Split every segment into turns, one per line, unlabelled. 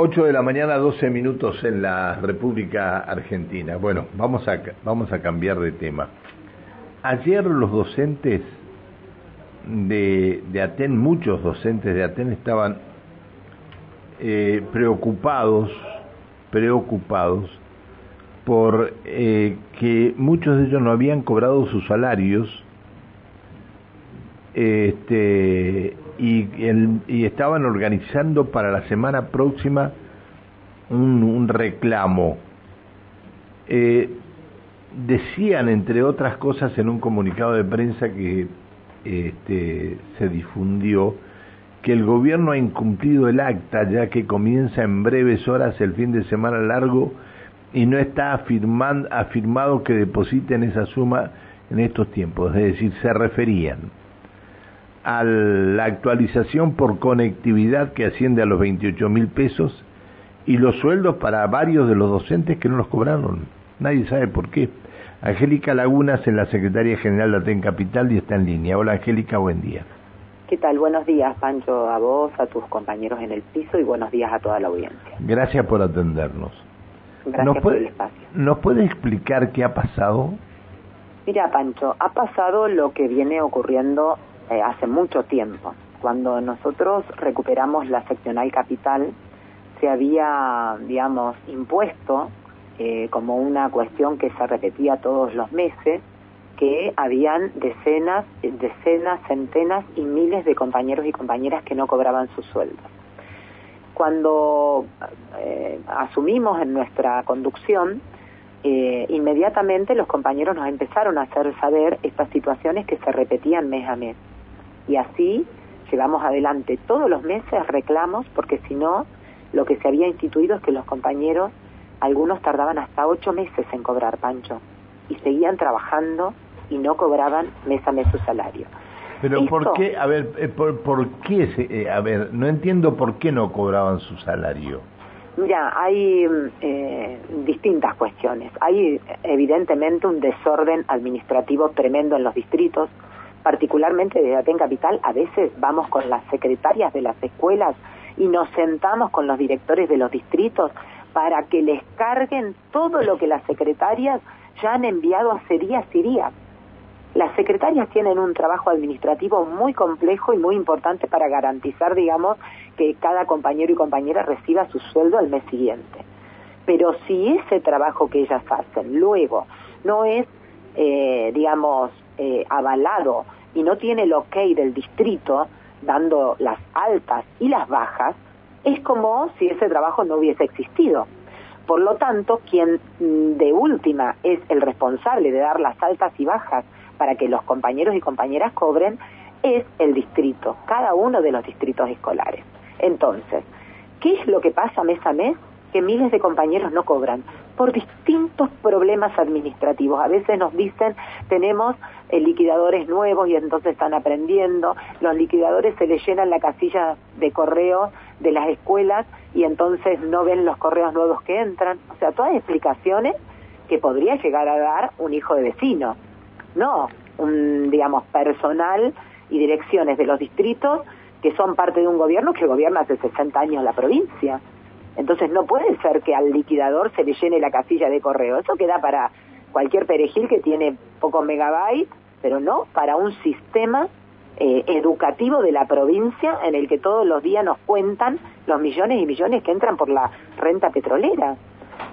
8 de la mañana, 12 minutos en la República Argentina. Bueno, vamos a, vamos a cambiar de tema. Ayer los docentes de, de Aten, muchos docentes de Aten estaban eh, preocupados, preocupados por eh, que muchos de ellos no habían cobrado sus salarios este, y, estaban organizando para la semana próxima un, reclamo. Eh, decían, entre otras cosas, en un comunicado de prensa que este, se difundió, que el gobierno ha incumplido el acta ya que comienza en breves horas el fin de semana largo y no está afirmado que depositen esa suma en estos tiempos, es decir, se referían a la actualización por conectividad que asciende a los 28 mil pesos y los sueldos para varios de los docentes que no los cobraron. Nadie sabe por qué. Angélica Lagunas en la Secretaría General de Aten Capital y está en línea. Hola Angélica, buen día.
¿Qué tal? Buenos días, Pancho, a vos, a tus compañeros en el piso y buenos días a toda la audiencia.
Gracias por atendernos.
Gracias por el espacio.
¿Nos puede explicar qué ha pasado?
Mira, Pancho, ha pasado lo que viene ocurriendo eh, hace mucho tiempo. Cuando nosotros recuperamos la seccional capital, se había, digamos, impuesto eh, como una cuestión que se repetía todos los meses, que habían decenas, decenas, centenas y miles de compañeros y compañeras que no cobraban sus sueldos. Cuando eh, asumimos en nuestra conducción, inmediatamente los compañeros nos empezaron a hacer saber estas situaciones que se repetían mes a mes. Y así llevamos adelante todos los meses reclamos, porque si no, lo que se había instituido es que los compañeros, algunos tardaban hasta ocho meses en cobrar Pancho, y seguían trabajando y no cobraban mes a mes su salario.
Pero ¿por qué? A ver, eh, ¿por, qué? Eh, a ver, no entiendo por qué no cobraban su salario.
Mira, hay eh, distintas cuestiones. Hay evidentemente un desorden administrativo tremendo en los distritos particularmente desde Aten Capital, a veces vamos con las secretarias de las escuelas y nos sentamos con los directores de los distritos para que les carguen todo lo que las secretarias ya han enviado hace días y días. Las secretarias tienen un trabajo administrativo muy complejo y muy importante para garantizar, digamos, que cada compañero y compañera reciba su sueldo al mes siguiente. Pero si ese trabajo que ellas hacen luego no es, eh, digamos, eh, avalado y no tiene el ok del distrito, dando las altas y las bajas, es como si ese trabajo no hubiese existido. Por lo tanto, quien mm, de última es el responsable de dar las altas y bajas para que los compañeros y compañeras cobren es el distrito, cada uno de los distritos escolares. Entonces, ¿qué es lo que pasa mes a mes? Que miles de compañeros no cobran por distintos problemas administrativos. A veces nos dicen, tenemos eh, liquidadores nuevos y entonces están aprendiendo, los liquidadores se les llenan la casilla de correo de las escuelas y entonces no ven los correos nuevos que entran. O sea, todas explicaciones que podría llegar a dar un hijo de vecino, no un, digamos, personal y direcciones de los distritos que son parte de un gobierno que gobierna hace 60 años la provincia. Entonces no puede ser que al liquidador se le llene la casilla de correo. Eso queda para cualquier perejil que tiene pocos megabytes, pero no para un sistema eh, educativo de la provincia en el que todos los días nos cuentan los millones y millones que entran por la renta petrolera.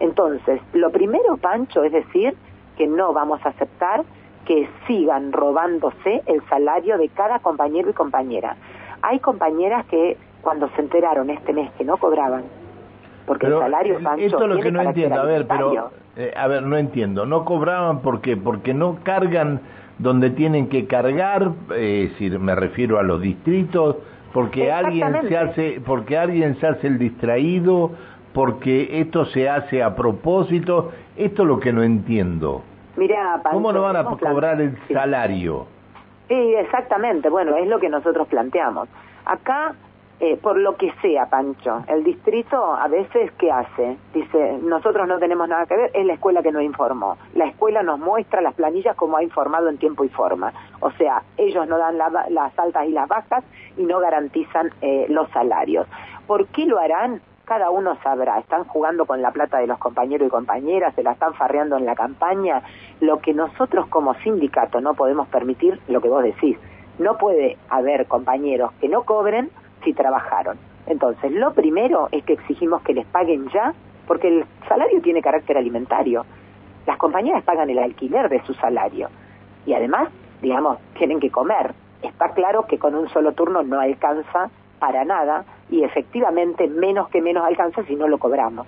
Entonces, lo primero, Pancho, es decir que no vamos a aceptar que sigan robándose el salario de cada compañero y compañera. Hay compañeras que cuando se enteraron este mes que no cobraban, porque el salario Pancho,
esto es lo que no entiendo. A ver pero eh, a ver no entiendo. No cobraban por qué porque no cargan donde tienen que cargar eh, es decir me refiero a los distritos porque alguien se hace porque alguien se hace el distraído porque esto se hace a propósito. Esto es lo que no entiendo.
Mira,
cómo no van a cobrar el salario
sí exactamente. Bueno es lo que nosotros planteamos. Acá eh, por lo que sea, Pancho. El distrito a veces, ¿qué hace? Dice, nosotros no tenemos nada que ver, es la escuela que nos informó. La escuela nos muestra las planillas como ha informado en tiempo y forma. O sea, ellos no dan las altas y las bajas y no garantizan eh, los salarios. ¿Por qué lo harán? cada uno sabrá, están jugando con la plata de los compañeros y compañeras, se la están farreando en la campaña, lo que nosotros como sindicato no podemos permitir, lo que vos decís, no puede haber compañeros que no cobren si trabajaron. Entonces, lo primero es que exigimos que les paguen ya, porque el salario tiene carácter alimentario. Las compañeras pagan el alquiler de su salario y además, digamos, tienen que comer. Está claro que con un solo turno no alcanza para nada y efectivamente menos que menos alcanza si no lo cobramos.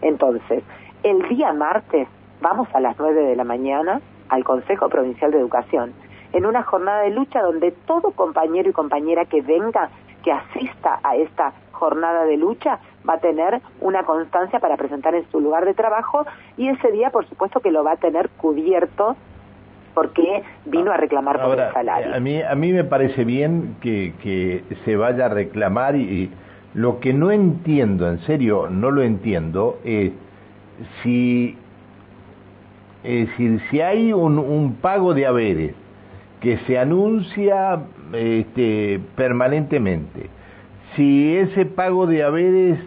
Entonces, el día martes vamos a las 9 de la mañana al Consejo Provincial de Educación en una jornada de lucha donde todo compañero y compañera que venga, que asista a esta jornada de lucha, va a tener una constancia para presentar en su lugar de trabajo y ese día, por supuesto, que lo va a tener cubierto porque vino a reclamar por el salario.
A mí, a mí me parece bien que, que se vaya a reclamar y, lo que no entiendo, en serio, no lo entiendo, es si, es decir, si hay un, un pago de haberes que se anuncia este, permanentemente, si ese pago de haberes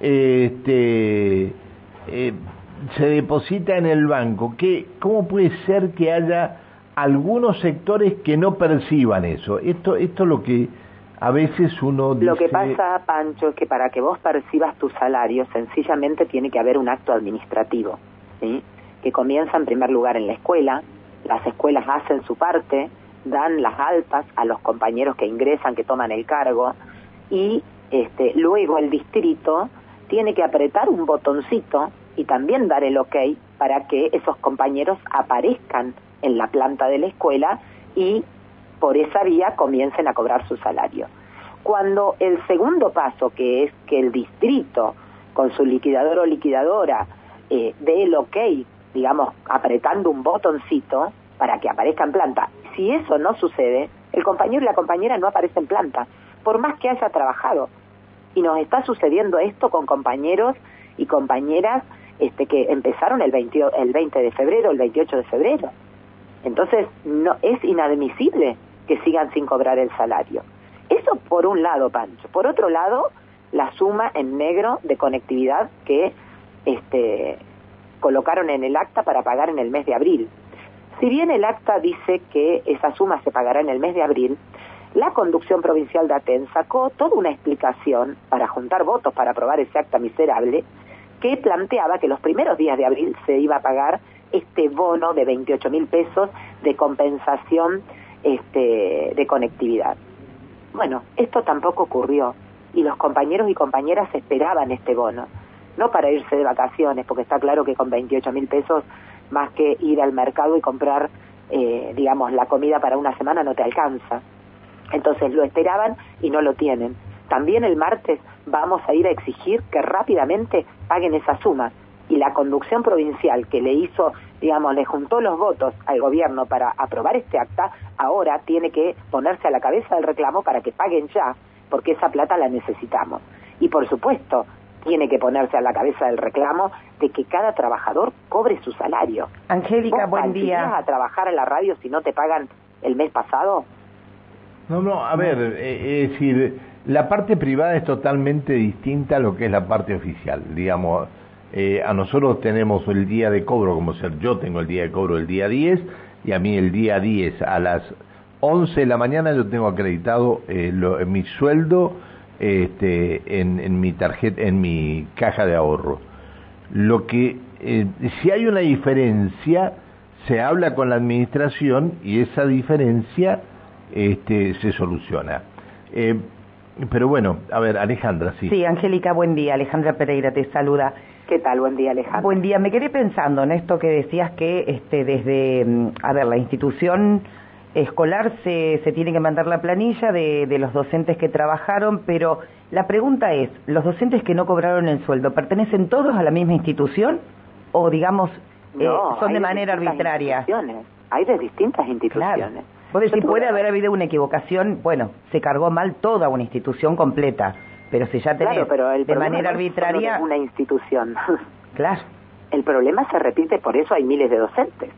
este, eh, se deposita en el banco, ¿qué, ¿cómo puede ser que haya algunos sectores que no perciban eso? Esto, esto es lo que a veces uno dice...
Lo que pasa, Pancho, es que para que vos percibas tu salario, sencillamente tiene que haber un acto administrativo, ¿sí? que comienza en primer lugar en la escuela, las escuelas hacen su parte, dan las altas a los compañeros que ingresan, que toman el cargo, y este, luego el distrito tiene que apretar un botoncito y también dar el ok para que esos compañeros aparezcan en la planta de la escuela y por esa vía comiencen a cobrar su salario. Cuando el segundo paso, que es que el distrito, con su liquidador o liquidadora, eh, dé el ok, digamos, apretando un botoncito para que aparezca en planta, si eso no sucede, el compañero y la compañera no aparecen en planta, por más que haya trabajado. Y nos está sucediendo esto con compañeros y compañeras este, que empezaron el 20, el 20 de febrero, el 28 de febrero. Entonces, no es inadmisible que sigan sin cobrar el salario. Eso por un lado, Pancho. Por otro lado, la suma en negro de conectividad que este, colocaron en el acta para pagar en el mes de abril. Si bien el acta dice que esa suma se pagará en el mes de abril, la conducción provincial de Aten sacó toda una explicación para juntar votos para aprobar ese acta miserable que planteaba que los primeros días de abril se iba a pagar este bono de 28 mil pesos de compensación este, de conectividad. Bueno, esto tampoco ocurrió y los compañeros y compañeras esperaban este bono, no para irse de vacaciones, porque está claro que con 28 mil pesos, más que ir al mercado y comprar, eh, digamos, la comida para una semana no te alcanza. Entonces lo esperaban y no lo tienen. También el martes vamos a ir a exigir que rápidamente paguen esa suma y la conducción provincial que le hizo, digamos, le juntó los votos al gobierno para aprobar este acta, ahora tiene que ponerse a la cabeza del reclamo para que paguen ya, porque esa plata la necesitamos. Y por supuesto, tiene que ponerse a la cabeza del reclamo de que cada trabajador cobre su salario.
Angélica, buen día.
a trabajar en la radio si no te pagan el mes pasado?
No, no, a ver, eh, es decir, la parte privada es totalmente distinta a lo que es la parte oficial, digamos eh, a nosotros tenemos el día de cobro, como ser yo tengo el día de cobro el día 10 y a mí el día 10 a las 11 de la mañana yo tengo acreditado eh, mi sueldo este, en, mi tarjeta, en mi caja de ahorro. Lo que, eh, si hay una diferencia, se habla con la administración y esa diferencia este, se soluciona. pero bueno, a ver, Alejandra, sí.
Sí, Angélica, buen día. Alejandra Pereira te saluda.
¿Qué tal? Buen día, Alejandro.
Buen día. Me quedé pensando en esto que decías que este, desde, mm, a ver, la institución escolar se, se tiene que mandar la planilla de, de, los docentes que trabajaron, pero la pregunta es, ¿los docentes que no cobraron el sueldo pertenecen todos a la misma institución o, digamos, eh, son de manera arbitraria?
Hay de distintas instituciones.
Claro. si puede haber habido una equivocación, bueno, se cargó mal toda una institución completa pero si ya tenés
pero
de manera arbitraria...
una institución.
Claro.
El problema se repite, por eso hay miles de docentes.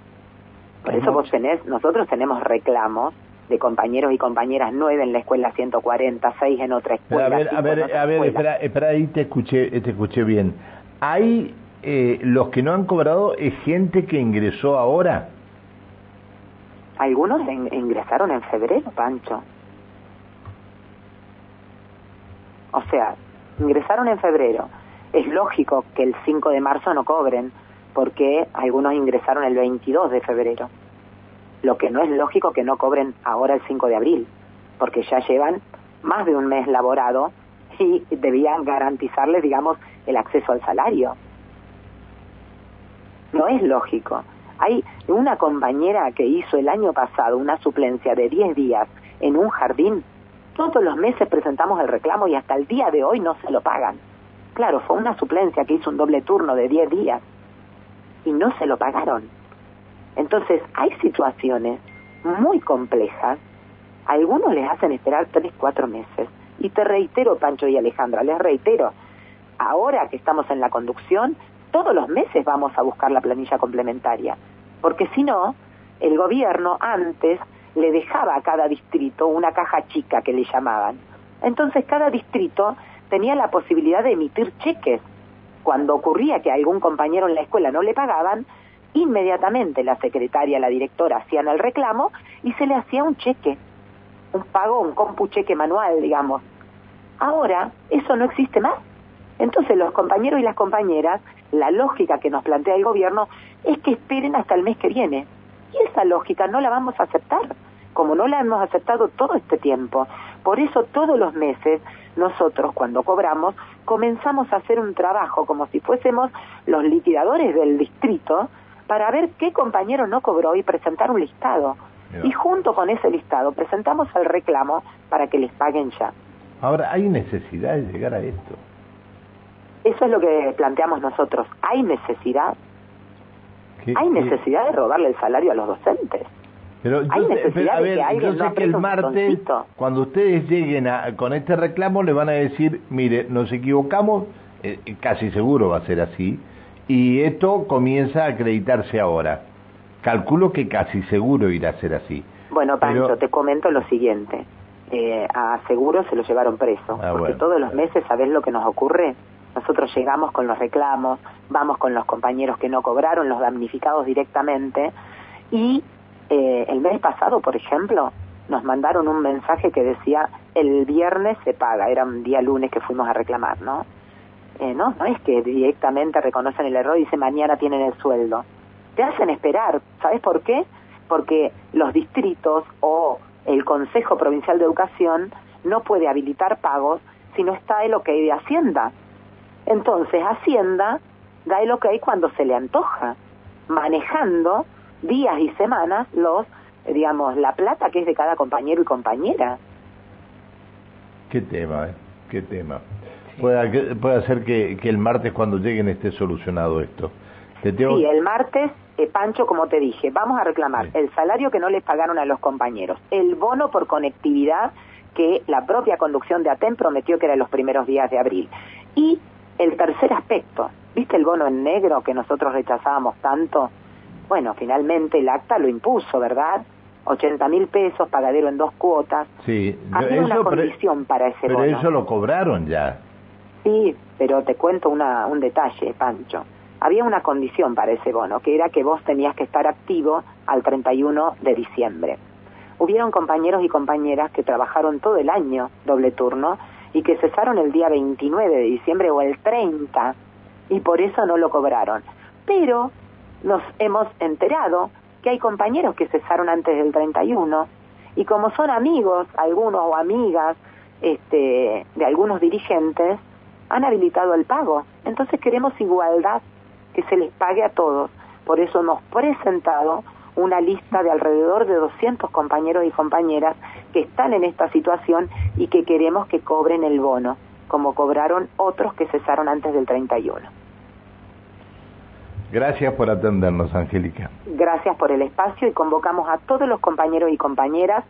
Por eso vos tenés, nosotros tenemos reclamos de compañeros y compañeras, nueve en la escuela 140, seis en otra escuela.
a ver, a ver, a ver, espera, espera, ahí te escuché, te escuché bien. ¿Hay eh, los que no han cobrado es gente que ingresó ahora?
Algunos ingresaron en febrero, Pancho. O sea, ingresaron en febrero. Es lógico que el 5 de marzo no cobren, porque algunos ingresaron el 22 de febrero. Lo que no es lógico que no cobren ahora el 5 de abril, porque ya llevan más de un mes laborado y debían garantizarles, digamos, el acceso al salario. No es lógico. Hay una compañera que hizo el año pasado una suplencia de 10 días en un jardín. Todos los meses presentamos el reclamo y hasta el día de hoy no se lo pagan. Claro, fue una suplencia que hizo un doble turno de 10 días y no se lo pagaron. Entonces, hay situaciones muy complejas. algunos les hacen esperar 3, 4 meses. Y te reitero, Pancho y Alejandra, les reitero, ahora que estamos en la conducción, todos los meses vamos a buscar la planilla complementaria, porque si no, el gobierno antes le dejaba a cada distrito una caja chica que le llamaban. Entonces cada distrito tenía la posibilidad de emitir cheques. Cuando ocurría que a algún compañero en la escuela no le pagaban, inmediatamente la secretaria, la directora hacían el reclamo y se le hacía un cheque, un pago, un compu cheque manual, digamos. Ahora eso no existe más. Entonces los compañeros y las compañeras, la lógica que nos plantea el gobierno es que esperen hasta el mes que viene. Y esa lógica no la vamos a aceptar, como no la hemos aceptado todo este tiempo. Por eso todos los meses nosotros cuando cobramos comenzamos a hacer un trabajo como si fuésemos los liquidadores del distrito para ver qué compañero no cobró y presentar un listado. Y junto con ese listado presentamos el reclamo para que les paguen ya.
Ahora, ¿hay necesidad de llegar a esto?
Eso es lo que planteamos nosotros. ¿Hay necesidad? ¿Hay necesidad de robarle el salario a los docentes?
Pero
¿Hay necesidad de que alguien
sé que el martes, cuando ustedes lleguen con este reclamo, le van a decir, mire, nos equivocamos, eh, casi seguro va a ser así, y esto comienza a acreditarse ahora. Calculo que casi seguro irá a ser así.
Bueno, Pancho, te comento lo siguiente. Eh, a seguro se lo llevaron preso, ah, porque todos los meses, ¿sabes lo que nos ocurre? Nosotros llegamos con los reclamos, vamos con los compañeros que no cobraron, los damnificados directamente, y eh, el mes pasado, por ejemplo, nos mandaron un mensaje que decía, el viernes se paga, era un día lunes que fuimos a reclamar, ¿no? Eh, no, no es que directamente reconocen el error y dicen mañana tienen el sueldo. Te hacen esperar, ¿sabes por qué? Porque los distritos o el Consejo Provincial de Educación no puede habilitar pagos si no está el ok de Hacienda. Entonces Hacienda da el ok cuando se le antoja, manejando días y semanas los, digamos, la plata que es de cada compañero y compañera.
Qué tema, ¿eh? Qué tema. Puede, puede ser que, que, el martes cuando lleguen esté solucionado esto.
Sí, el martes, eh, Pancho, como te dije, vamos a reclamar el salario que no les pagaron a los compañeros, el bono por conectividad que la propia conducción de ATEM prometió que era en los primeros días de abril. Y el tercer aspecto, ¿viste el bono en negro que nosotros rechazábamos tanto? Bueno, finalmente el acta lo impuso, ¿verdad? 80 mil pesos, pagadero en dos cuotas.
Sí,
Había una condición para ese
bono.
Pero
eso lo cobraron ya.
Sí, pero te cuento una, un detalle, Pancho. Había una condición para ese bono, que era que vos tenías que estar activo al 31 de diciembre. Hubieron compañeros y compañeras que trabajaron todo el año doble turno y que cesaron el día 29 de diciembre o el 30 y por eso no lo cobraron. Pero nos hemos enterado que hay compañeros que cesaron antes del 31 y como son amigos, algunos o amigas este, de algunos dirigentes, han habilitado el pago. Entonces queremos igualdad, que se les pague a todos. Por eso hemos presentado una lista de alrededor de 200 compañeros y compañeras que están en esta situación y que queremos que cobren el bono, como cobraron otros que cesaron antes del 31.
Gracias por atendernos, Angélica.
Gracias por el espacio y convocamos a todos los compañeros y compañeras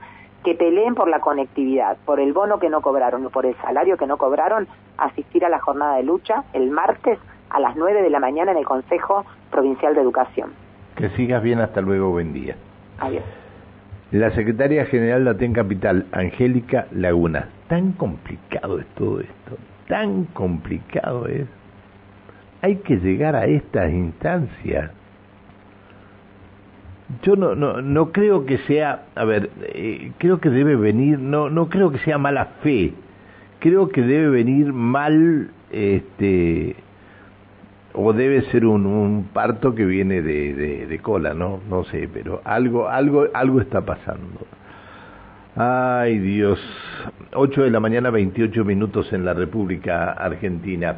que peleen por la conectividad, por el bono que no cobraron o por el salario que no cobraron, asistir a la jornada de lucha el martes a las 9 de la mañana en el Consejo Provincial de Educación.
Que sigas bien, hasta luego, buen día.
Adiós.
la secretaria general de Aten Capital, Angélica Laguna. Tan complicado es todo esto, tan complicado es. Hay que llegar a estas instancias. Yo no, no, no creo que sea, a ver, eh, creo que debe venir, no, no creo que sea mala fe, creo que debe venir mal, este, o debe ser un, un parto que viene de, de, cola, ¿no? No sé, pero algo, algo, algo está pasando. Ay Dios, 8 de la mañana 28 minutos en la República Argentina.